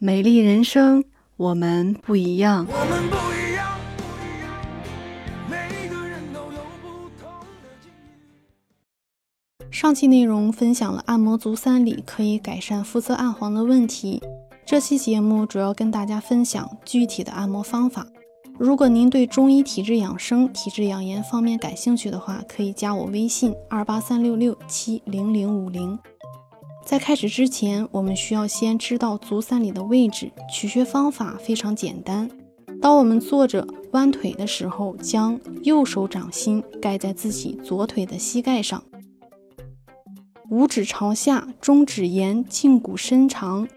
美丽人生，我们不一样。我们不一样，不一样，每个人都有不同的境遇。上期内容分享了按摩足三里可以改善肤色暗黄的问题。这期节目主要跟大家分享具体的按摩方法。如果您对中医体质养生、体质养颜方面感兴趣的话，可以加我微信二八三六六七零零五零。在开始之前，我们需要先知道足三里的位置。取穴方法非常简单。当我们坐着弯腿的时候，将右手掌心盖在自己左腿的膝盖上，五指朝下，中指沿胫骨伸长。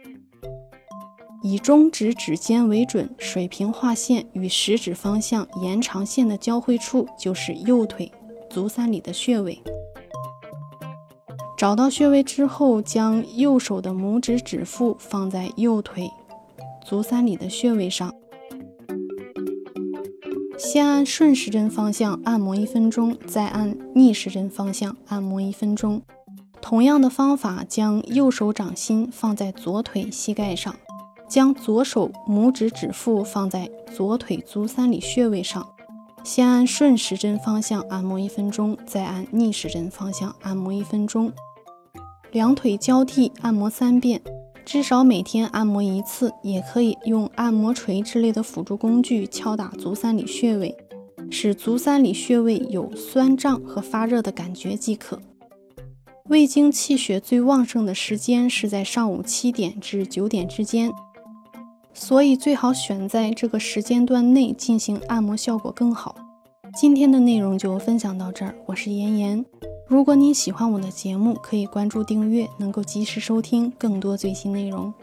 以中指指尖为准，水平画线与食指方向延长线的交汇处就是右腿足三里的穴位。找到穴位之后，将右手的拇指指腹放在右腿足三里的穴位上，先按顺时针方向按摩一分钟，再按逆时针方向按摩一分钟。同样的方法，将右手掌心放在左腿膝盖上。将左手拇指指腹放在左腿足三里穴位上，先按顺时针方向按摩一分钟，再按逆时针方向按摩一分钟。两腿交替按摩三遍，至少每天按摩一次。也可以用按摩锤之类的辅助工具敲打足三里穴位，使足三里穴位有酸胀和发热的感觉即可。胃经气血最旺盛的时间是在上午七点至九点之间。所以最好选在这个时间段内进行按摩，效果更好。今天的内容就分享到这儿，我是妍妍。如果你喜欢我的节目，可以关注订阅，能够及时收听更多最新内容。